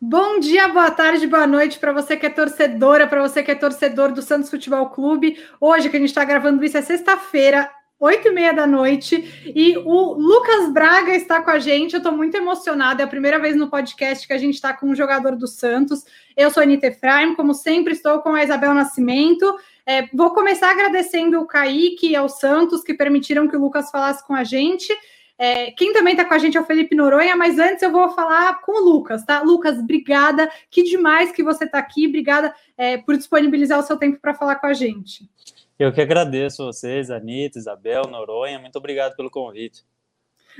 Bom dia, boa tarde, boa noite para você que é torcedora, para você que é torcedor do Santos Futebol Clube. Hoje que a gente está gravando isso é sexta-feira, oito e meia da noite, e o Lucas Braga está com a gente. Eu estou muito emocionada, é a primeira vez no podcast que a gente está com um jogador do Santos. Eu sou a Anitta Efraim, como sempre, estou com a Isabel Nascimento. É, vou começar agradecendo o Kaique e ao Santos que permitiram que o Lucas falasse com a gente. É, quem também está com a gente é o Felipe Noronha, mas antes eu vou falar com o Lucas, tá? Lucas, obrigada, que demais que você está aqui, obrigada é, por disponibilizar o seu tempo para falar com a gente. Eu que agradeço vocês, Anitta, Isabel, Noronha, muito obrigado pelo convite.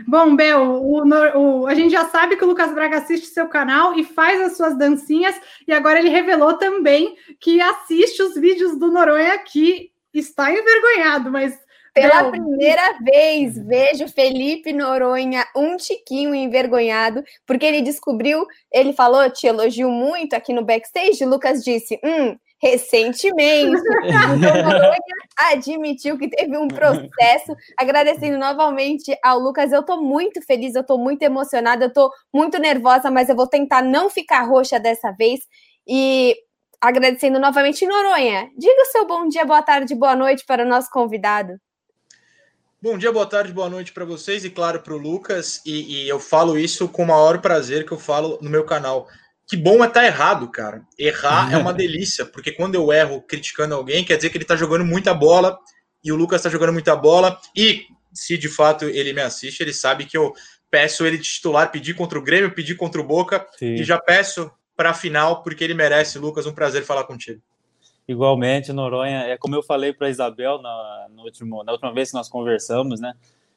Bom, Bel, o, o, a gente já sabe que o Lucas Braga assiste seu canal e faz as suas dancinhas, e agora ele revelou também que assiste os vídeos do Noronha que está envergonhado, mas pela primeira vez, vejo Felipe Noronha um tiquinho envergonhado, porque ele descobriu, ele falou, te elogiou muito aqui no backstage. Lucas disse: hum, recentemente. Então, Noronha admitiu que teve um processo. Agradecendo novamente ao Lucas, eu tô muito feliz, eu tô muito emocionada, eu tô muito nervosa, mas eu vou tentar não ficar roxa dessa vez. E agradecendo novamente, Noronha, diga o seu bom dia, boa tarde, boa noite para o nosso convidado. Bom dia, boa tarde, boa noite para vocês e, claro, para o Lucas. E, e, eu falo isso com o maior prazer que eu falo no meu canal. Que bom é estar tá errado, cara. Errar é uma delícia, porque quando eu erro criticando alguém, quer dizer que ele está jogando muita bola e o Lucas está jogando muita bola. E se de fato ele me assiste, ele sabe que eu peço ele de titular, pedir contra o Grêmio, pedir contra o Boca Sim. e já peço para a final, porque ele merece. Lucas, um prazer falar contigo. Igualmente, Noronha, é como eu falei para a Isabel na, no último, na última vez que nós conversamos, né?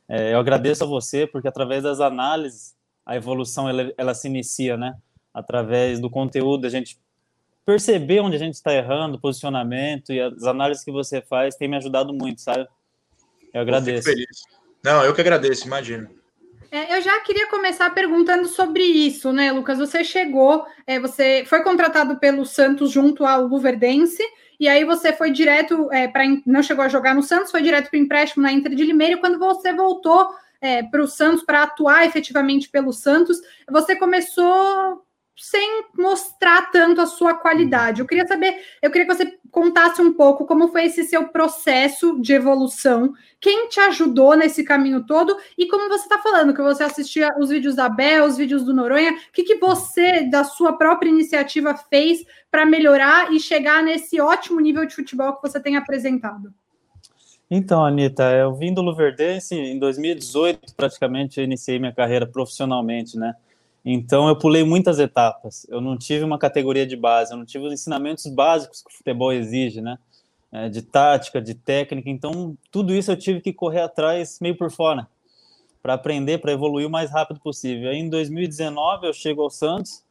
É, eu agradeço a você porque através das análises a evolução ela, ela se inicia, né? Através do conteúdo a gente perceber onde a gente está errando, posicionamento e as análises que você faz tem me ajudado muito, sabe? Eu agradeço. Eu feliz. Não, eu que agradeço, imagino. É, eu já queria começar perguntando sobre isso, né, Lucas? Você chegou, é, você foi contratado pelo Santos junto ao Luverdense, e aí você foi direto é, para. Não chegou a jogar no Santos, foi direto para o empréstimo na Inter de Limeira, e quando você voltou é, para o Santos para atuar efetivamente pelo Santos, você começou sem mostrar tanto a sua qualidade. Eu queria saber, eu queria que você contasse um pouco como foi esse seu processo de evolução, quem te ajudou nesse caminho todo e como você está falando, que você assistia os vídeos da Bel, os vídeos do Noronha, o que, que você, da sua própria iniciativa, fez para melhorar e chegar nesse ótimo nível de futebol que você tem apresentado? Então, Anitta, eu vim do Luverdense em 2018, praticamente eu iniciei minha carreira profissionalmente, né? Então eu pulei muitas etapas. Eu não tive uma categoria de base, eu não tive os ensinamentos básicos que o futebol exige, né? É, de tática, de técnica. Então tudo isso eu tive que correr atrás meio por fora para aprender, para evoluir o mais rápido possível. Aí em 2019 eu chego ao Santos,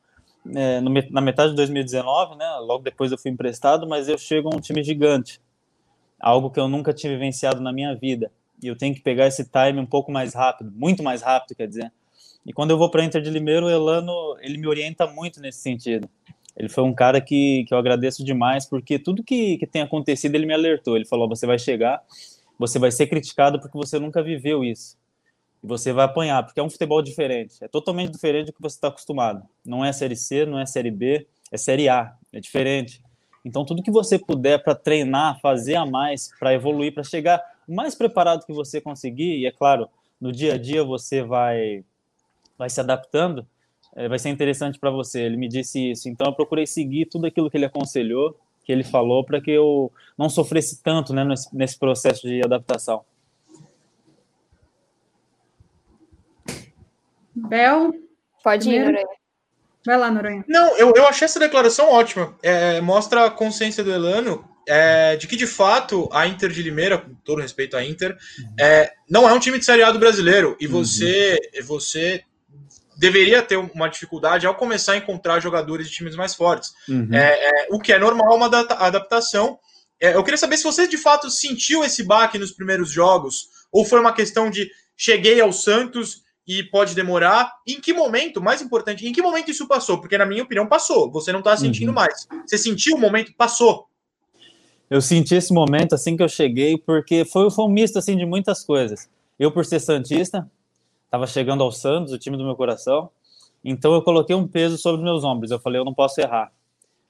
é, no, na metade de 2019, né? Logo depois eu fui emprestado, mas eu chego a um time gigante, algo que eu nunca tive vivenciado na minha vida. E eu tenho que pegar esse time um pouco mais rápido, muito mais rápido, quer dizer e quando eu vou para Inter de Limeiro, o Elano ele me orienta muito nesse sentido. Ele foi um cara que, que eu agradeço demais, porque tudo que, que tem acontecido ele me alertou. Ele falou: você vai chegar, você vai ser criticado porque você nunca viveu isso. E você vai apanhar, porque é um futebol diferente. É totalmente diferente do que você está acostumado. Não é Série C, não é Série B, é Série A. É diferente. Então, tudo que você puder para treinar, fazer a mais, para evoluir, para chegar mais preparado que você conseguir, e é claro, no dia a dia você vai vai se adaptando, é, vai ser interessante para você. Ele me disse isso. Então eu procurei seguir tudo aquilo que ele aconselhou, que ele falou, para que eu não sofresse tanto né, nesse, nesse processo de adaptação. Bel? Pode ir, Noronha. Vai lá, Noronha. Não, eu, eu achei essa declaração ótima. É, mostra a consciência do Elano é, de que, de fato, a Inter de Limeira, com todo respeito à Inter, uhum. é, não é um time de Série A do brasileiro. E você, uhum. você deveria ter uma dificuldade ao começar a encontrar jogadores de times mais fortes. Uhum. É, é, o que é normal, uma adaptação. É, eu queria saber se você de fato sentiu esse baque nos primeiros jogos, ou foi uma questão de cheguei ao Santos e pode demorar. Em que momento, mais importante, em que momento isso passou? Porque, na minha opinião, passou. Você não está sentindo uhum. mais. Você sentiu o momento? Passou. Eu senti esse momento assim que eu cheguei, porque foi, foi um misto assim, de muitas coisas. Eu, por ser Santista, estava chegando ao Santos, o time do meu coração, então eu coloquei um peso sobre meus ombros. Eu falei, eu não posso errar.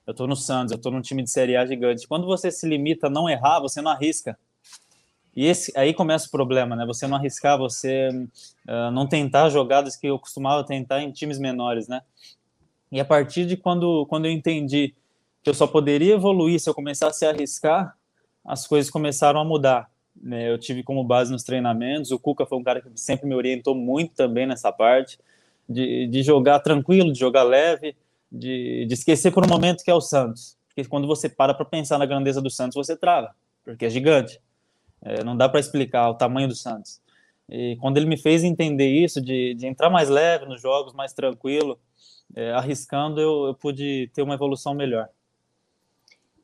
Eu estou no Santos, eu estou num time de Série A gigante. Quando você se limita a não errar, você não arrisca. E esse, aí começa o problema, né? Você não arriscar, você uh, não tentar jogadas que eu costumava tentar em times menores, né? E a partir de quando, quando eu entendi que eu só poderia evoluir se eu começasse a arriscar, as coisas começaram a mudar. Né? Eu tive como base nos treinamentos, o Cuca foi um cara que sempre me orientou muito também nessa parte, de, de jogar tranquilo, de jogar leve, de, de esquecer por um momento que é o Santos. Porque quando você para para pensar na grandeza do Santos, você trava, porque é gigante. É, não dá para explicar o tamanho do Santos. E quando ele me fez entender isso, de, de entrar mais leve nos jogos, mais tranquilo, é, arriscando, eu, eu pude ter uma evolução melhor.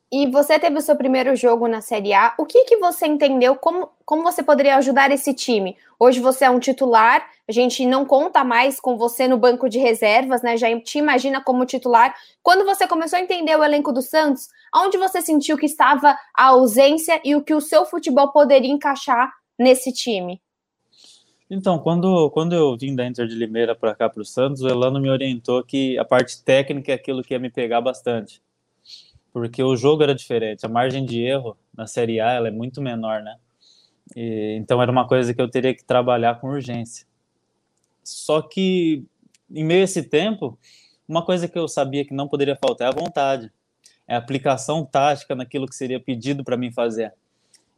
E você teve o seu primeiro jogo na Série A. O que, que você entendeu? Como, como você poderia ajudar esse time? Hoje você é um titular, a gente não conta mais com você no banco de reservas, né? Já te imagina como titular. Quando você começou a entender o elenco do Santos, onde você sentiu que estava a ausência e o que o seu futebol poderia encaixar nesse time? Então, quando, quando eu vim da Inter de Limeira para cá para o Santos, o Elano me orientou que a parte técnica é aquilo que ia me pegar bastante porque o jogo era diferente, a margem de erro na Série A ela é muito menor, né? E, então era uma coisa que eu teria que trabalhar com urgência. Só que em meio a esse tempo, uma coisa que eu sabia que não poderia faltar é a vontade, é a aplicação tática naquilo que seria pedido para mim fazer.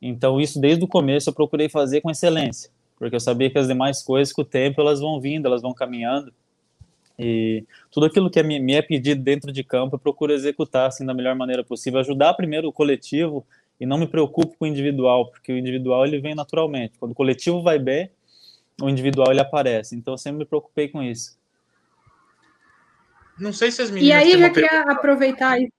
Então isso desde o começo eu procurei fazer com excelência, porque eu sabia que as demais coisas com o tempo elas vão vindo, elas vão caminhando e tudo aquilo que é me é pedido dentro de campo, eu procuro executar assim da melhor maneira possível, ajudar primeiro o coletivo e não me preocupo com o individual, porque o individual ele vem naturalmente. Quando o coletivo vai bem, o individual ele aparece. Então eu sempre me preocupei com isso. Não sei se as meninas. E aí já queria pergunta. aproveitar isso.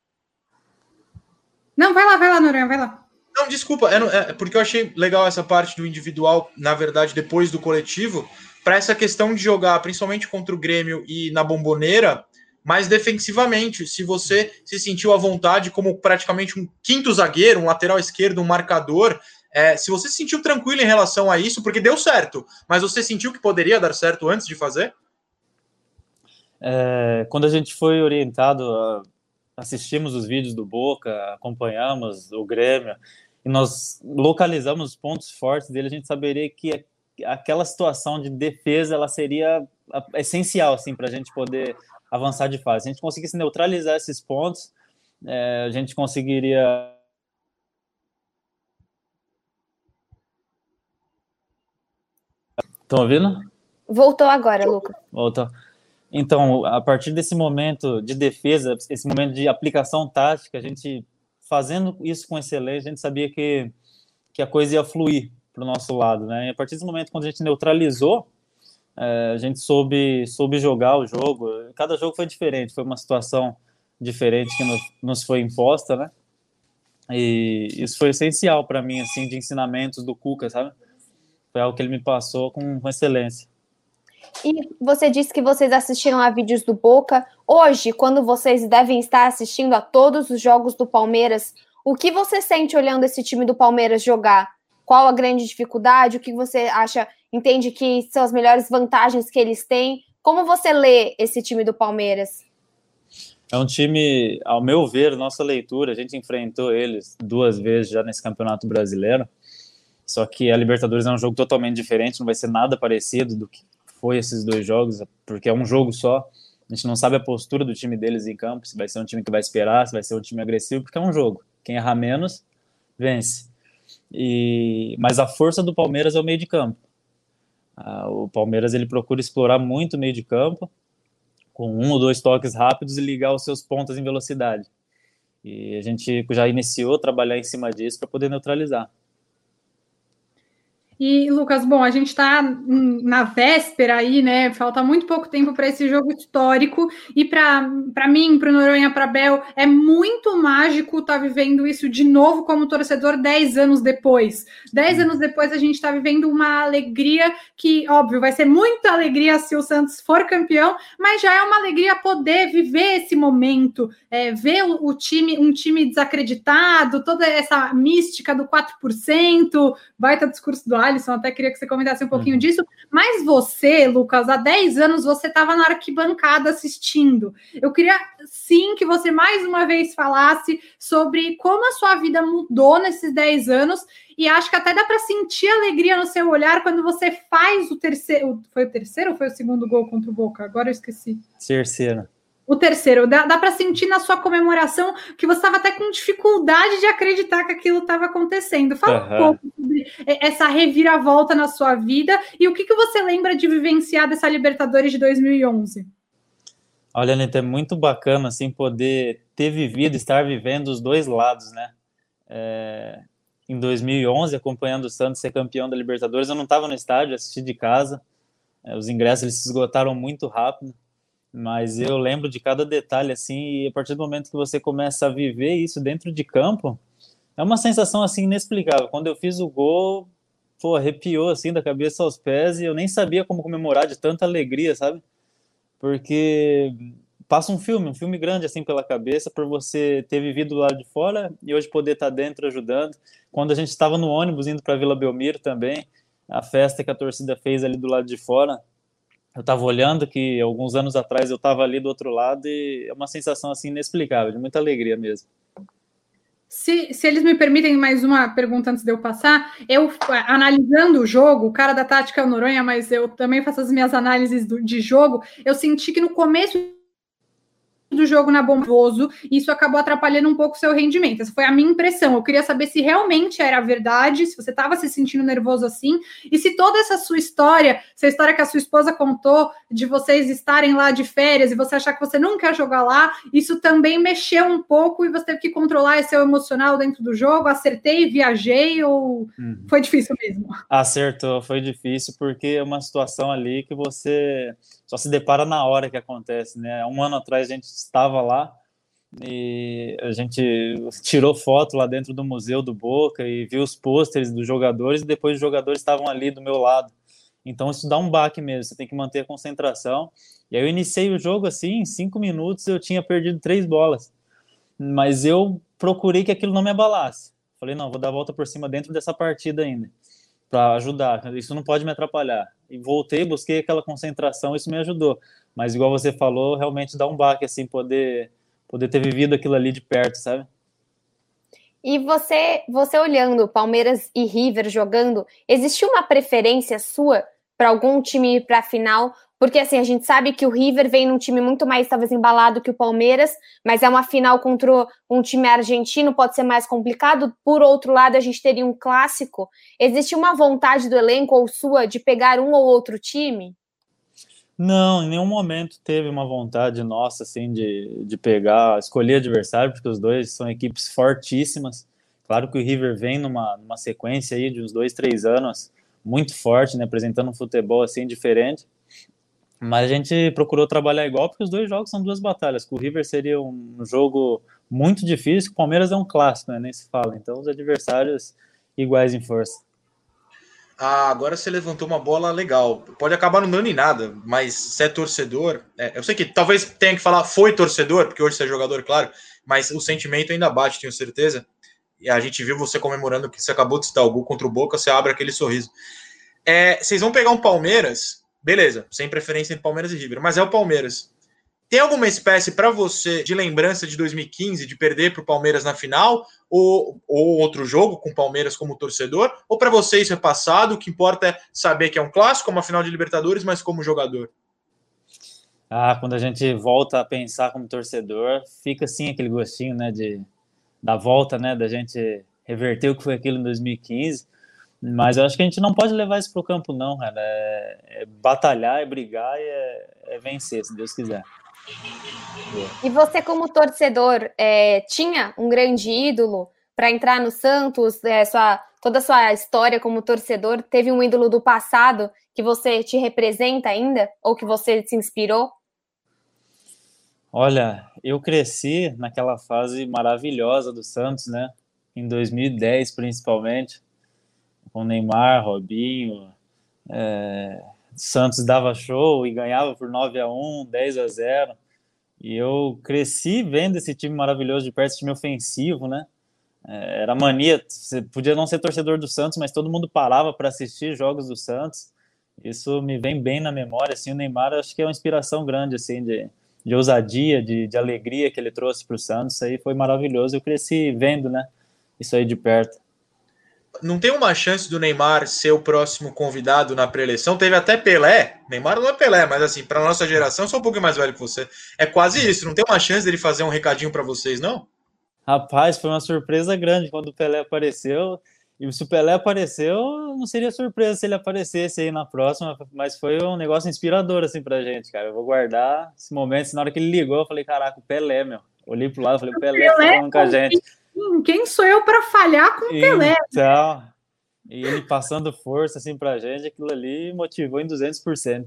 Não, vai lá, vai lá, Noronha, vai lá. Não, desculpa, é, é, porque eu achei legal essa parte do individual, na verdade, depois do coletivo, para essa questão de jogar, principalmente contra o Grêmio e na Bomboneira, mais defensivamente. Se você se sentiu à vontade como praticamente um quinto zagueiro, um lateral esquerdo, um marcador, é, se você se sentiu tranquilo em relação a isso, porque deu certo, mas você sentiu que poderia dar certo antes de fazer? É, quando a gente foi orientado, assistimos os vídeos do Boca, acompanhamos o Grêmio, e nós localizamos os pontos fortes dele, a gente saberia que aquela situação de defesa ela seria essencial assim para a gente poder avançar de fase. Se a gente conseguisse neutralizar esses pontos, é, a gente conseguiria Estão ouvindo? Voltou agora, Lucas. Voltou. Então, a partir desse momento de defesa, esse momento de aplicação tática, a gente fazendo isso com excelência, a gente sabia que, que a coisa ia fluir para o nosso lado, né? E a partir desse momento, quando a gente neutralizou, é, a gente soube, soube jogar o jogo. Cada jogo foi diferente, foi uma situação diferente que nos, nos foi imposta, né? E isso foi essencial para mim, assim, de ensinamentos do Cuca, sabe? Foi algo que ele me passou com, com excelência. E você disse que vocês assistiram a vídeos do Boca. Hoje, quando vocês devem estar assistindo a todos os jogos do Palmeiras, o que você sente olhando esse time do Palmeiras jogar? Qual a grande dificuldade? O que você acha, entende que são as melhores vantagens que eles têm? Como você lê esse time do Palmeiras? É um time, ao meu ver, nossa leitura, a gente enfrentou eles duas vezes já nesse Campeonato Brasileiro. Só que a Libertadores é um jogo totalmente diferente, não vai ser nada parecido do que foi esses dois jogos, porque é um jogo só. A gente não sabe a postura do time deles em campo, se vai ser um time que vai esperar, se vai ser um time agressivo, porque é um jogo. Quem errar menos, vence. E, mas a força do Palmeiras é o meio de campo. Ah, o Palmeiras ele procura explorar muito o meio de campo, com um ou dois toques rápidos e ligar os seus pontas em velocidade. E a gente já iniciou a trabalhar em cima disso para poder neutralizar. E, Lucas, bom, a gente está na véspera aí, né? Falta muito pouco tempo para esse jogo histórico. E para mim, para o Noronha, para Bel, é muito mágico estar tá vivendo isso de novo como torcedor dez anos depois. Dez anos depois, a gente está vivendo uma alegria que, óbvio, vai ser muita alegria se o Santos for campeão, mas já é uma alegria poder viver esse momento, é, ver o, time, um time desacreditado, toda essa mística do 4%, baita discurso do Alisson, até queria que você comentasse um pouquinho uhum. disso. Mas você, Lucas, há 10 anos você estava na arquibancada assistindo. Eu queria sim que você mais uma vez falasse sobre como a sua vida mudou nesses 10 anos. E acho que até dá para sentir alegria no seu olhar quando você faz o terceiro. Foi o terceiro ou foi o segundo gol contra o Boca? Agora eu esqueci. Terceiro. O terceiro, dá, dá para sentir na sua comemoração que você estava até com dificuldade de acreditar que aquilo estava acontecendo. Fala uhum. um pouco sobre essa reviravolta na sua vida e o que, que você lembra de vivenciar dessa Libertadores de 2011. Olha, Anitta, é muito bacana assim poder ter vivido, estar vivendo os dois lados, né? É, em 2011, acompanhando o Santos ser campeão da Libertadores, eu não estava no estádio, assisti de casa. É, os ingressos eles se esgotaram muito rápido mas eu lembro de cada detalhe assim, e a partir do momento que você começa a viver isso dentro de campo, é uma sensação assim inexplicável. Quando eu fiz o gol, pô, arrepiou assim da cabeça aos pés e eu nem sabia como comemorar de tanta alegria, sabe? Porque passa um filme, um filme grande assim pela cabeça por você ter vivido lá de fora e hoje poder estar dentro ajudando. Quando a gente estava no ônibus indo para Vila Belmiro também, a festa que a torcida fez ali do lado de fora, eu estava olhando que alguns anos atrás eu estava ali do outro lado e é uma sensação assim inexplicável, de muita alegria mesmo. Se, se eles me permitem mais uma pergunta antes de eu passar, eu analisando o jogo, o cara da tática é o Noronha, mas eu também faço as minhas análises do, de jogo, eu senti que no começo do jogo na Bomboso, e isso acabou atrapalhando um pouco o seu rendimento. Essa foi a minha impressão. Eu queria saber se realmente era verdade, se você estava se sentindo nervoso assim, e se toda essa sua história, essa história que a sua esposa contou de vocês estarem lá de férias e você achar que você não quer jogar lá, isso também mexeu um pouco e você teve que controlar esse seu emocional dentro do jogo. Acertei, viajei ou uhum. foi difícil mesmo? Acertou, foi difícil porque é uma situação ali que você só se depara na hora que acontece, né? Um ano atrás a gente estava lá e a gente tirou foto lá dentro do museu do Boca e viu os pôsteres dos jogadores e depois os jogadores estavam ali do meu lado. Então isso dá um baque mesmo, você tem que manter a concentração. E aí eu iniciei o jogo assim, em cinco minutos eu tinha perdido três bolas, mas eu procurei que aquilo não me abalasse. Falei, não, vou dar a volta por cima dentro dessa partida ainda, para ajudar. Isso não pode me atrapalhar e voltei, busquei aquela concentração, isso me ajudou. Mas igual você falou, realmente dá um baque assim poder poder ter vivido aquilo ali de perto, sabe? E você, você olhando Palmeiras e River jogando, existiu uma preferência sua para algum time ir para a final? Porque assim, a gente sabe que o River vem num time muito mais talvez embalado que o Palmeiras, mas é uma final contra um time argentino, pode ser mais complicado. Por outro lado, a gente teria um clássico. Existe uma vontade do elenco ou sua de pegar um ou outro time? Não, em nenhum momento teve uma vontade nossa assim de, de pegar, escolher adversário, porque os dois são equipes fortíssimas. Claro que o River vem numa, numa sequência aí de uns dois, três anos muito forte, né, apresentando um futebol assim diferente. Mas a gente procurou trabalhar igual, porque os dois jogos são duas batalhas. O River seria um jogo muito difícil, o Palmeiras é um clássico, né? Nem se fala. Então, os adversários iguais em força. Ah, agora você levantou uma bola legal. Pode acabar não dando em nada, mas se é torcedor. É, eu sei que talvez tenha que falar foi torcedor, porque hoje você é jogador, claro, mas o sentimento ainda bate, tenho certeza. E a gente viu você comemorando que você acabou de citar o gol contra o Boca, você abre aquele sorriso. É, vocês vão pegar um Palmeiras Beleza, sem preferência entre Palmeiras e River, mas é o Palmeiras. Tem alguma espécie para você de lembrança de 2015 de perder para o Palmeiras na final ou, ou outro jogo com o Palmeiras como torcedor? Ou para você isso é passado? O que importa é saber que é um clássico, uma final de Libertadores, mas como jogador? Ah, quando a gente volta a pensar como torcedor, fica assim aquele gostinho, né, de da volta, né, da gente reverter o que foi aquilo em 2015. Mas eu acho que a gente não pode levar isso para o campo, não, cara. É, é, batalhar, é brigar e é, é, vencer, se Deus quiser. E você, como torcedor, é, tinha um grande ídolo para entrar no Santos? É, sua, toda a sua história como torcedor, teve um ídolo do passado que você te representa ainda ou que você se inspirou? Olha, eu cresci naquela fase maravilhosa do Santos, né? Em 2010, principalmente, com Neymar, Robinho, é, Santos dava show e ganhava por 9 a 1 10 a 0 E eu cresci vendo esse time maravilhoso de perto, esse time ofensivo, né? É, era mania, você podia não ser torcedor do Santos, mas todo mundo parava para assistir jogos do Santos. Isso me vem bem na memória, assim, o Neymar acho que é uma inspiração grande, assim, de, de ousadia, de, de alegria que ele trouxe para o Santos, aí foi maravilhoso, eu cresci vendo, né, isso aí de perto não tem uma chance do Neymar ser o próximo convidado na pré-eleição? Teve até Pelé. Neymar não é Pelé, mas assim, para nossa geração, eu sou um pouquinho mais velho que você. É quase isso. Não tem uma chance dele fazer um recadinho para vocês, não? Rapaz, foi uma surpresa grande quando o Pelé apareceu. E se o Pelé apareceu, não seria surpresa se ele aparecesse aí na próxima, mas foi um negócio inspirador assim pra gente, cara. Eu vou guardar esse momento. Na hora que ele ligou, eu falei, caraca, o Pelé, meu. Olhei pro lado, falei, o Pelé, Pelé falando com a gente quem sou eu para falhar com o Pelé? Então, e ele passando força assim para a gente, aquilo ali motivou em 200%.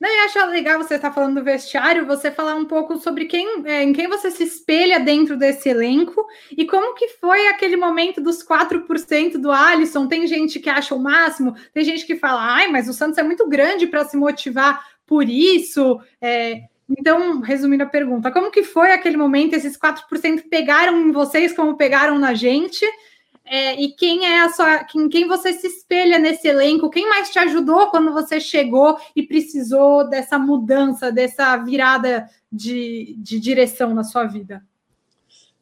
Não, eu acho legal você estar tá falando do vestiário, você falar um pouco sobre quem, é, em quem você se espelha dentro desse elenco e como que foi aquele momento dos 4% do Alisson. Tem gente que acha o máximo, tem gente que fala, ai, mas o Santos é muito grande para se motivar por isso. É, então, resumindo a pergunta, como que foi aquele momento? Esses 4% pegaram em vocês como pegaram na gente? É, e quem é a sua. Quem, quem você se espelha nesse elenco? Quem mais te ajudou quando você chegou e precisou dessa mudança, dessa virada de, de direção na sua vida?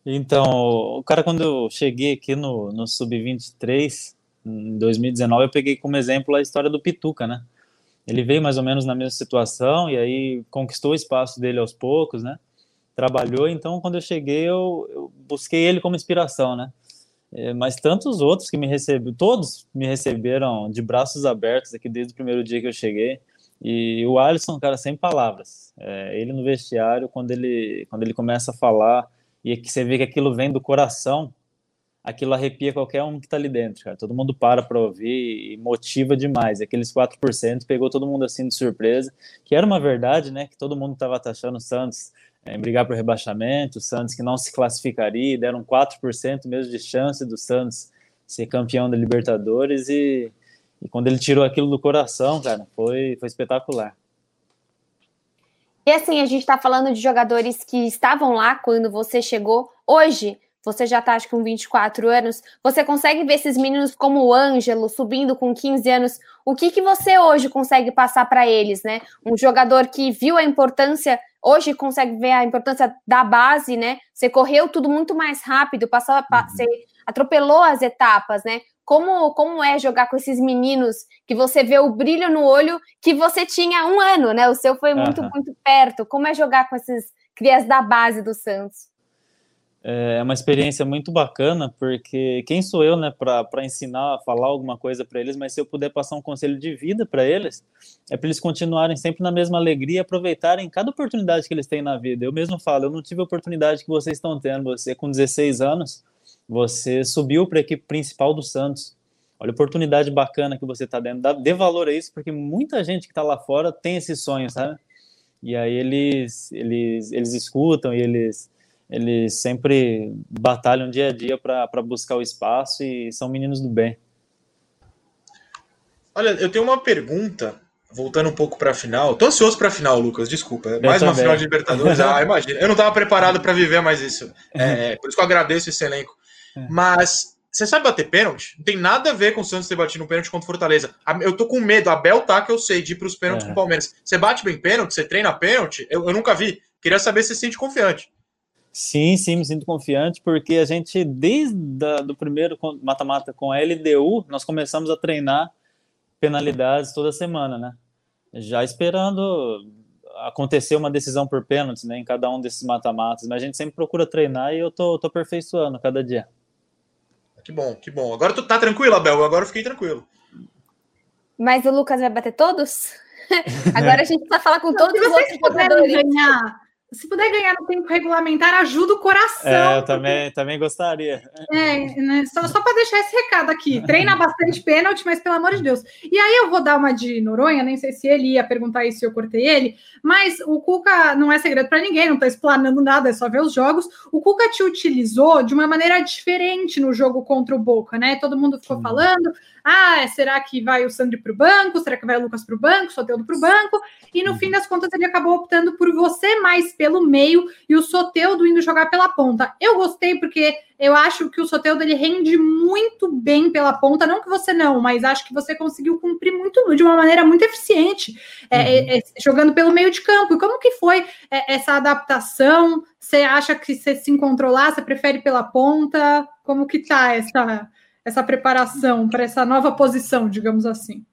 Então, o cara, quando eu cheguei aqui no, no Sub-23, em 2019, eu peguei como exemplo a história do Pituca, né? Ele veio mais ou menos na mesma situação e aí conquistou o espaço dele aos poucos, né? Trabalhou, então quando eu cheguei eu, eu busquei ele como inspiração, né? É, mas tantos outros que me receberam, todos me receberam de braços abertos aqui desde o primeiro dia que eu cheguei. E o Alisson, cara, sem palavras. É, ele no vestiário, quando ele, quando ele começa a falar e que você vê que aquilo vem do coração, aquilo arrepia qualquer um que está ali dentro, cara. Todo mundo para para ouvir e motiva demais. Aqueles 4% pegou todo mundo assim de surpresa, que era uma verdade, né? Que todo mundo estava taxando o Santos é, em brigar por rebaixamento, o Santos que não se classificaria, deram 4% mesmo de chance do Santos ser campeão da Libertadores e, e quando ele tirou aquilo do coração, cara, foi, foi espetacular. E assim, a gente está falando de jogadores que estavam lá quando você chegou. Hoje, você já está, acho que com 24 anos, você consegue ver esses meninos como o Ângelo subindo com 15 anos. O que, que você hoje consegue passar para eles, né? Um jogador que viu a importância, hoje consegue ver a importância da base, né? Você correu tudo muito mais rápido, passou, uhum. você atropelou as etapas, né? Como, como é jogar com esses meninos que você vê o brilho no olho que você tinha um ano, né? O seu foi muito, uhum. muito perto. Como é jogar com esses crias da base do Santos? É uma experiência muito bacana, porque quem sou eu, né, para ensinar falar alguma coisa para eles, mas se eu puder passar um conselho de vida para eles, é para eles continuarem sempre na mesma alegria aproveitarem cada oportunidade que eles têm na vida. Eu mesmo falo, eu não tive a oportunidade que vocês estão tendo. Você, com 16 anos, você subiu para a equipe principal do Santos. Olha a oportunidade bacana que você está dando. Dê valor a isso, porque muita gente que está lá fora tem esse sonho, sabe? E aí eles, eles, eles escutam e eles eles sempre batalham dia a dia para buscar o espaço e são meninos do bem. Olha, eu tenho uma pergunta, voltando um pouco para a final. Tô ansioso para a final, Lucas, desculpa. É mais uma final de Libertadores. ah, imagina. Eu não estava preparado para viver mais isso. É, é, por isso que eu agradeço esse elenco. É. Mas você sabe bater pênalti? Não tem nada a ver com o Santos ter batido um pênalti contra o Fortaleza. Eu tô com medo. A Bel tá que eu sei de ir para os pênaltis é. com o Palmeiras. Você bate bem pênalti? Você treina pênalti? Eu, eu nunca vi. Queria saber se você se sente confiante. Sim, sim, me sinto confiante, porque a gente, desde o primeiro mata-mata com a LDU, nós começamos a treinar penalidades toda semana, né? Já esperando acontecer uma decisão por pênaltis, né, em cada um desses mata-matas, mas a gente sempre procura treinar e eu tô, tô aperfeiçoando cada dia. Que bom, que bom. Agora tu tá tranquilo, Abel, agora eu fiquei tranquilo. Mas o Lucas vai bater todos? agora a gente precisa falar com todos os outros jogadores. Ganhar se puder ganhar no tempo regulamentar, ajuda o coração. É, eu também, também gostaria. É, né? Só, só para deixar esse recado aqui. Treina bastante pênalti, mas pelo amor de Deus. E aí eu vou dar uma de Noronha, nem sei se ele ia perguntar isso se eu cortei ele, mas o Cuca não é segredo para ninguém, não está explanando nada, é só ver os jogos. O Cuca te utilizou de uma maneira diferente no jogo contra o Boca, né? Todo mundo ficou Sim. falando, ah, será que vai o Sandri para o banco? Será que vai o Lucas para o banco? O Soteldo para o banco? E no fim das contas ele acabou optando por você mais pelo meio e o Soteldo indo jogar pela ponta. Eu gostei porque eu acho que o Soteldo ele rende muito bem pela ponta, não que você não, mas acho que você conseguiu cumprir muito de uma maneira muito eficiente, é, uhum. é, é, jogando pelo meio de campo. E como que foi é, essa adaptação? Você acha que você se encontrou lá? Você prefere pela ponta? Como que tá essa essa preparação para essa nova posição, digamos assim?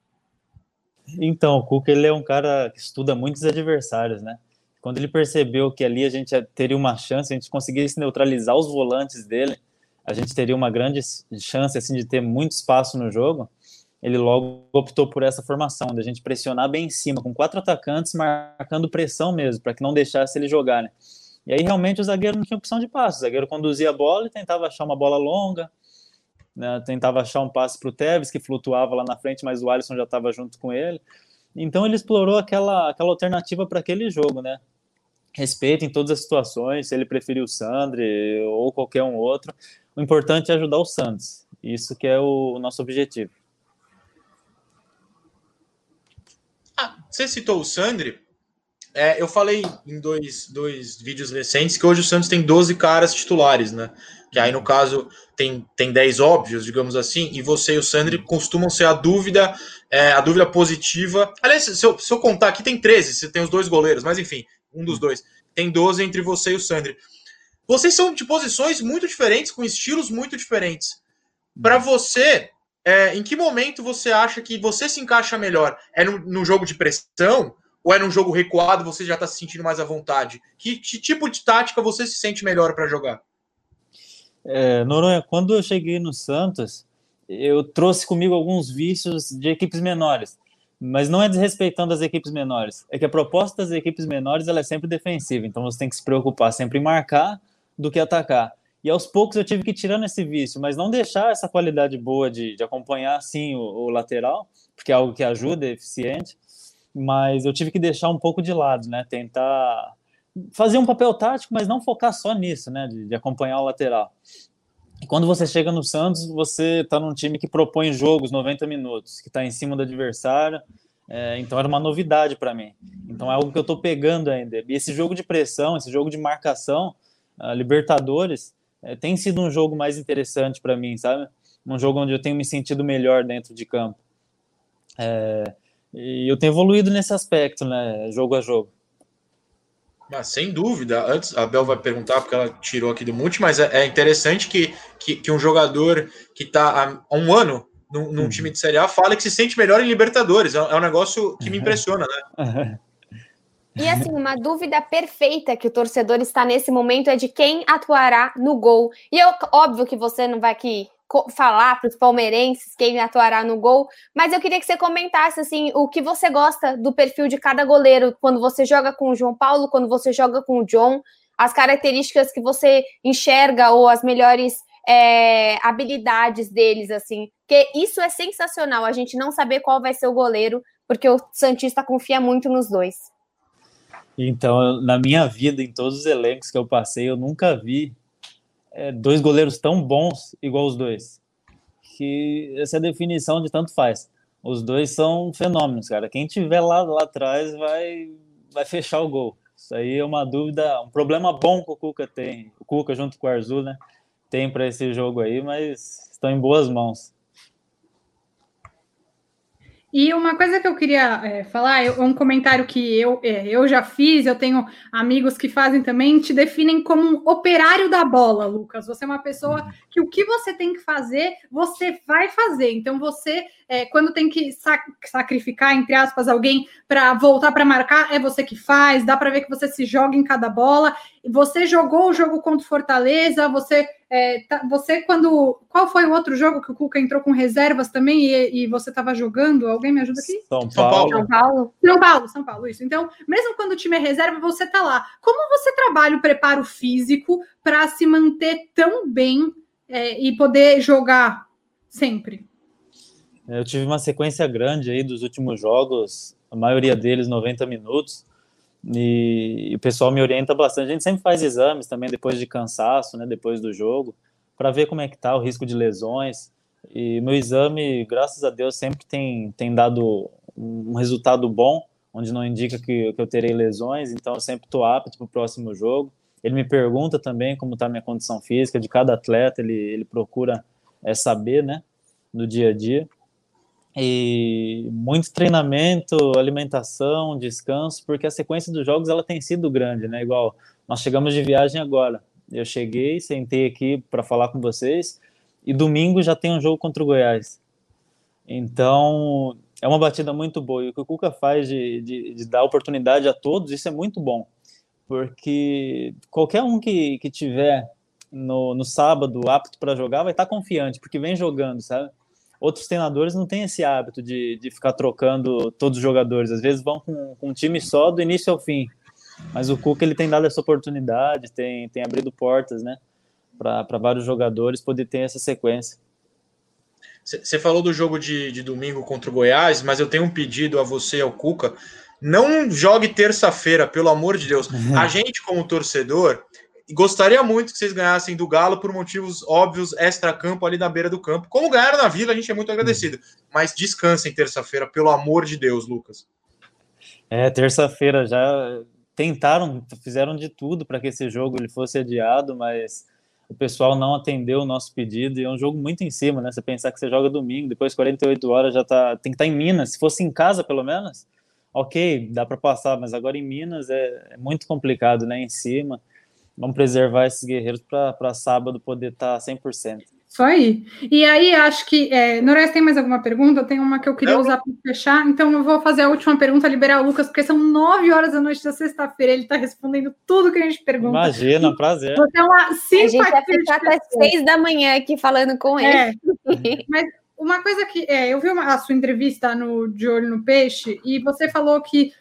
Então, o Cuca ele é um cara que estuda muitos adversários, né? Quando ele percebeu que ali a gente teria uma chance, a gente conseguisse neutralizar os volantes dele, a gente teria uma grande chance assim de ter muito espaço no jogo. Ele logo optou por essa formação, de a gente pressionar bem em cima, com quatro atacantes marcando pressão mesmo, para que não deixasse ele jogar, né? E aí realmente o zagueiro não tinha opção de passe. O zagueiro conduzia a bola e tentava achar uma bola longa, né, tentava achar um passe para o Tevez, que flutuava lá na frente, mas o Alisson já estava junto com ele. Então ele explorou aquela, aquela alternativa para aquele jogo, né? Respeito em todas as situações, se ele preferiu o Sandri ou qualquer um outro. O importante é ajudar o Santos. Isso que é o, o nosso objetivo. Ah, você citou o Sandri. É, eu falei em dois, dois vídeos recentes que hoje o Santos tem 12 caras titulares, né? Que aí, no caso, tem, tem 10 óbvios, digamos assim, e você e o Sandri costumam ser a dúvida, é, a dúvida positiva. Aliás, se eu, se eu contar aqui, tem 13, você tem os dois goleiros, mas enfim, um dos dois. Tem 12 entre você e o Sandri. Vocês são de posições muito diferentes, com estilos muito diferentes. Para você, é, em que momento você acha que você se encaixa melhor? É no, no jogo de pressão? Ou é num jogo recuado você já está se sentindo mais à vontade? Que, que tipo de tática você se sente melhor para jogar? É, Noronha, quando eu cheguei no Santos, eu trouxe comigo alguns vícios de equipes menores, mas não é desrespeitando as equipes menores, é que a proposta das equipes menores ela é sempre defensiva, então você tem que se preocupar sempre em marcar do que atacar. E aos poucos eu tive que ir tirando esse vício, mas não deixar essa qualidade boa de, de acompanhar sim o, o lateral, porque é algo que ajuda, é eficiente, mas eu tive que deixar um pouco de lado, né? Tentar fazer um papel tático, mas não focar só nisso, né? De, de acompanhar o lateral. E quando você chega no Santos, você está num time que propõe jogos 90 minutos, que está em cima do adversário. É, então era uma novidade para mim. Então é algo que eu estou pegando ainda. E esse jogo de pressão, esse jogo de marcação, a Libertadores, é, tem sido um jogo mais interessante para mim, sabe? Um jogo onde eu tenho me sentido melhor dentro de campo. É, e eu tenho evoluído nesse aspecto, né? Jogo a jogo. Mas, sem dúvida. Antes, a Bel vai perguntar, porque ela tirou aqui do multi, mas é, é interessante que, que, que, um jogador que está há um ano num, num uhum. time de Série A fala que se sente melhor em Libertadores. É, é um negócio que me impressiona, né? E assim, uma dúvida perfeita que o torcedor está nesse momento é de quem atuará no gol. E eu, óbvio que você não vai aqui falar para os palmeirenses quem atuará no gol, mas eu queria que você comentasse assim o que você gosta do perfil de cada goleiro quando você joga com o João Paulo, quando você joga com o John, as características que você enxerga ou as melhores é, habilidades deles, assim, porque isso é sensacional, a gente não saber qual vai ser o goleiro, porque o Santista confia muito nos dois. Então, na minha vida, em todos os elencos que eu passei, eu nunca vi é, dois goleiros tão bons igual os dois. Que essa é a definição de tanto faz. Os dois são fenômenos, cara. Quem tiver lá, lá atrás vai, vai fechar o gol. Isso aí é uma dúvida, um problema bom que o Cuca tem. O Cuca, junto com o Arzu, né? Tem para esse jogo aí, mas estão em boas mãos. E uma coisa que eu queria é, falar, é um comentário que eu, é, eu já fiz, eu tenho amigos que fazem também, te definem como um operário da bola, Lucas. Você é uma pessoa que o que você tem que fazer, você vai fazer. Então, você, é, quando tem que sac sacrificar, entre aspas, alguém para voltar para marcar, é você que faz, dá para ver que você se joga em cada bola. você jogou o jogo contra o Fortaleza, você, é, tá, você quando. Qual foi o outro jogo que o Cuca entrou com reservas também e, e você estava jogando? Alguém me ajuda aqui? São Paulo. São Paulo. São Paulo, São Paulo, isso. Então, mesmo quando o time é reserva, você tá lá. Como você trabalha o preparo físico para se manter tão bem é, e poder jogar sempre? Eu tive uma sequência grande aí dos últimos jogos, a maioria deles 90 minutos, e, o pessoal me orienta bastante. A gente sempre faz exames também depois de cansaço, né, depois do jogo, para ver como é que tá o risco de lesões. E meu exame, graças a Deus, sempre tem, tem dado um resultado bom, onde não indica que, que eu terei lesões, então eu sempre estou apto para o próximo jogo. Ele me pergunta também como está minha condição física de cada atleta, ele, ele procura é, saber, né, do dia a dia e muito treinamento, alimentação, descanso, porque a sequência dos jogos ela tem sido grande, né? Igual nós chegamos de viagem agora. Eu cheguei, sentei aqui para falar com vocês e domingo já tem um jogo contra o Goiás. Então é uma batida muito boa e o que o Cuca faz de, de, de dar oportunidade a todos, isso é muito bom, porque qualquer um que, que tiver no, no sábado apto para jogar vai estar tá confiante, porque vem jogando, sabe? Outros treinadores não têm esse hábito de, de ficar trocando todos os jogadores. Às vezes vão com, com um time só do início ao fim. Mas o Cuca ele tem dado essa oportunidade, tem, tem abrido portas, né, para vários jogadores poder ter essa sequência. Você falou do jogo de, de domingo contra o Goiás, mas eu tenho um pedido a você e ao Cuca. Não jogue terça-feira, pelo amor de Deus. A gente, como torcedor, gostaria muito que vocês ganhassem do Galo por motivos óbvios, extra-campo ali na beira do campo. Como ganharam na Vila, a gente é muito agradecido. Mas descansem terça-feira, pelo amor de Deus, Lucas. É, terça-feira já tentaram, fizeram de tudo para que esse jogo ele fosse adiado, mas o pessoal não atendeu o nosso pedido e é um jogo muito em cima, né? Você pensar que você joga domingo, depois 48 horas já tá, tem que estar tá em Minas. Se fosse em casa, pelo menos, ok, dá para passar, mas agora em Minas é, é muito complicado, né? Em cima vamos preservar esses guerreiros para sábado poder estar tá 100%. Isso aí. E aí, acho que. É, tem mais alguma pergunta? Tem uma que eu queria usar para fechar, então eu vou fazer a última pergunta, liberar o Lucas, porque são nove horas da noite da sexta-feira, ele está respondendo tudo que a gente pergunta. Imagina, prazer. Você é uma simpatia. A gente vai ficar até seis da manhã aqui falando com é. ele. É. Mas uma coisa que. É, eu vi uma, a sua entrevista no De Olho no Peixe, e você falou que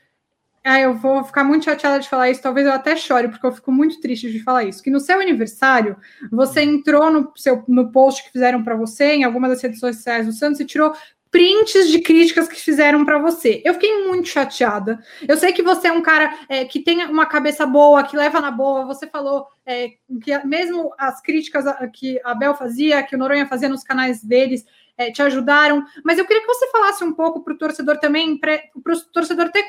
ah, eu vou ficar muito chateada de falar isso, talvez eu até chore, porque eu fico muito triste de falar isso. Que no seu aniversário, você entrou no, seu, no post que fizeram para você, em alguma das redes sociais do Santos, e tirou prints de críticas que fizeram para você. Eu fiquei muito chateada. Eu sei que você é um cara é, que tem uma cabeça boa, que leva na boa. Você falou é, que mesmo as críticas que a Bel fazia, que o Noronha fazia nos canais deles, é, te ajudaram. Mas eu queria que você falasse um pouco para o torcedor também, para o torcedor ter,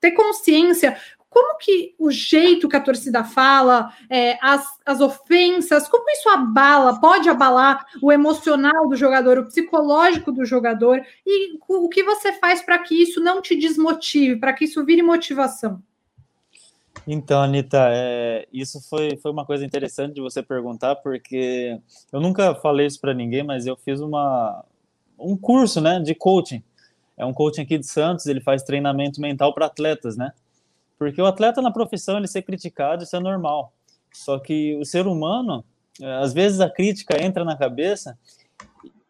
ter consciência como que o jeito que a torcida fala, é, as, as ofensas, como isso abala, pode abalar o emocional do jogador, o psicológico do jogador, e o que você faz para que isso não te desmotive, para que isso vire motivação? Então, Anitta, é, isso foi, foi uma coisa interessante de você perguntar, porque eu nunca falei isso para ninguém, mas eu fiz uma, um curso né, de coaching. É um coaching aqui de Santos, ele faz treinamento mental para atletas, né? Porque o atleta na profissão, ele ser criticado, isso é normal. Só que o ser humano, é, às vezes a crítica entra na cabeça,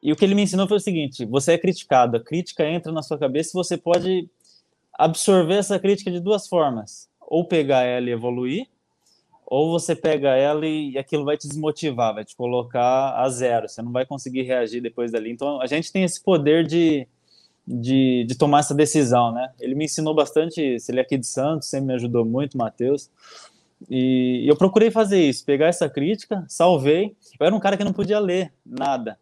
e o que ele me ensinou foi o seguinte: você é criticado, a crítica entra na sua cabeça e você pode absorver essa crítica de duas formas ou pegar ela e evoluir, ou você pega ela e aquilo vai te desmotivar, vai te colocar a zero, você não vai conseguir reagir depois dali. Então a gente tem esse poder de, de, de tomar essa decisão, né? Ele me ensinou bastante, ele é aqui de Santos, sempre me ajudou muito, Matheus. E eu procurei fazer isso, pegar essa crítica, salvei. Eu era um cara que não podia ler nada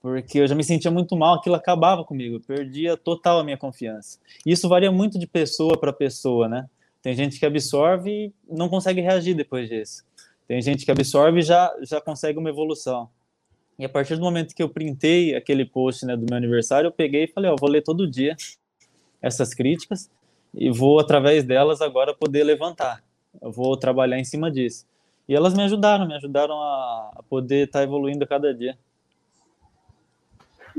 porque eu já me sentia muito mal, aquilo acabava comigo, perdia total a minha confiança. Isso varia muito de pessoa para pessoa, né? Tem gente que absorve e não consegue reagir depois disso. Tem gente que absorve e já, já consegue uma evolução. E a partir do momento que eu printei aquele post né, do meu aniversário, eu peguei e falei, ó, vou ler todo dia essas críticas e vou, através delas, agora poder levantar. Eu vou trabalhar em cima disso. E elas me ajudaram, me ajudaram a, poder estar tá evoluindo a cada dia.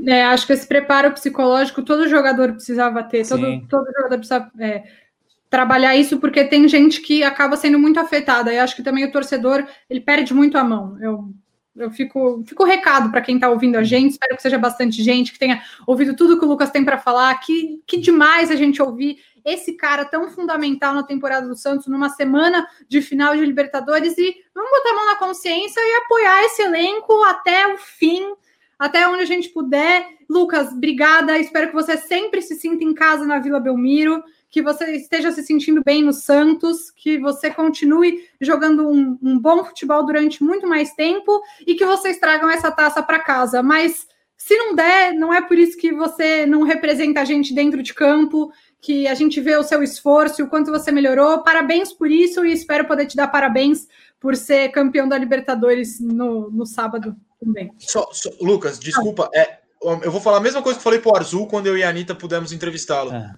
É, acho que esse preparo psicológico todo jogador precisava ter, todo, todo jogador precisava é, trabalhar isso, porque tem gente que acaba sendo muito afetada. E acho que também o torcedor ele perde muito a mão. Eu, eu fico, fico recado para quem está ouvindo a gente. Espero que seja bastante gente que tenha ouvido tudo que o Lucas tem para falar. Que, que demais a gente ouvir esse cara tão fundamental na temporada do Santos, numa semana de final de Libertadores. E vamos botar a mão na consciência e apoiar esse elenco até o fim até onde a gente puder. Lucas, obrigada. Espero que você sempre se sinta em casa na Vila Belmiro que você esteja se sentindo bem no Santos, que você continue jogando um, um bom futebol durante muito mais tempo e que vocês tragam essa taça para casa. Mas se não der, não é por isso que você não representa a gente dentro de campo, que a gente vê o seu esforço e o quanto você melhorou. Parabéns por isso e espero poder te dar parabéns por ser campeão da Libertadores no, no sábado também. Só, só, Lucas, desculpa, é, eu vou falar a mesma coisa que falei para o Azul quando eu e a Anitta pudemos entrevistá-lo. É.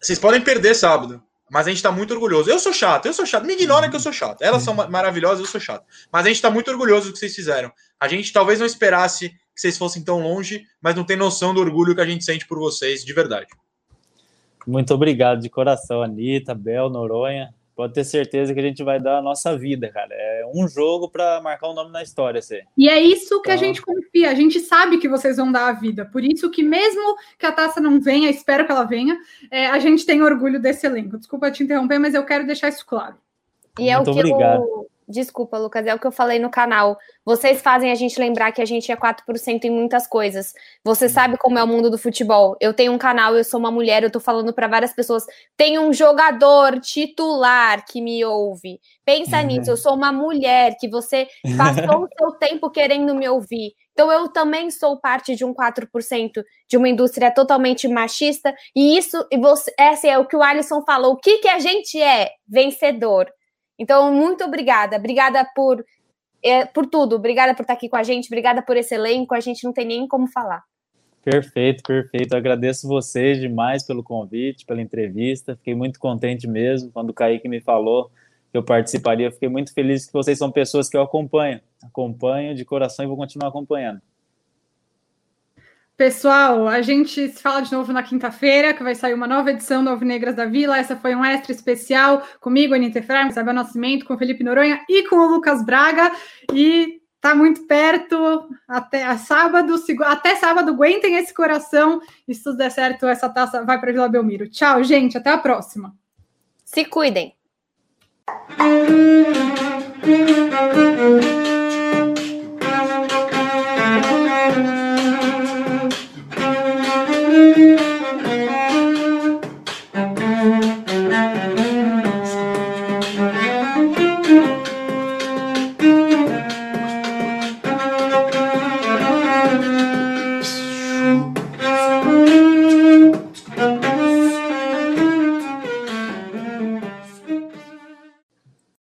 Vocês podem perder sábado, mas a gente tá muito orgulhoso. Eu sou chato, eu sou chato. Me ignora que eu sou chato. Elas são maravilhosas, eu sou chato. Mas a gente tá muito orgulhoso do que vocês fizeram. A gente talvez não esperasse que vocês fossem tão longe, mas não tem noção do orgulho que a gente sente por vocês, de verdade. Muito obrigado de coração, Anitta, Bel, Noronha pode ter certeza que a gente vai dar a nossa vida, cara. É um jogo para marcar o um nome na história, assim. E é isso que então... a gente confia. A gente sabe que vocês vão dar a vida. Por isso que mesmo que a taça não venha, espero que ela venha, é, a gente tem orgulho desse elenco. Desculpa te interromper, mas eu quero deixar isso claro. E é Muito o que obrigado. eu Desculpa, Lucas, é o que eu falei no canal. Vocês fazem a gente lembrar que a gente é 4% em muitas coisas. Você sabe como é o mundo do futebol. Eu tenho um canal, eu sou uma mulher, eu tô falando para várias pessoas. Tem um jogador titular que me ouve. Pensa uhum. nisso, eu sou uma mulher que você passou o seu tempo querendo me ouvir. Então eu também sou parte de um 4% de uma indústria totalmente machista. E isso, e você, esse é o que o Alisson falou. O que, que a gente é? Vencedor. Então, muito obrigada. Obrigada por, é, por tudo. Obrigada por estar aqui com a gente. Obrigada por esse elenco. A gente não tem nem como falar. Perfeito, perfeito. Eu agradeço vocês demais pelo convite, pela entrevista. Fiquei muito contente mesmo. Quando o Kaique me falou que eu participaria, fiquei muito feliz que vocês são pessoas que eu acompanho. Acompanho de coração e vou continuar acompanhando. Pessoal, a gente se fala de novo na quinta-feira, que vai sair uma nova edição do Alvinegras da Vila. Essa foi um extra especial comigo, Anitta Efraim, Isabel Nascimento, com Felipe Noronha e com o Lucas Braga. E tá muito perto, até sábado, até sábado, aguentem esse coração. E se tudo der certo, essa taça vai para Vila Belmiro. Tchau, gente, até a próxima. Se cuidem.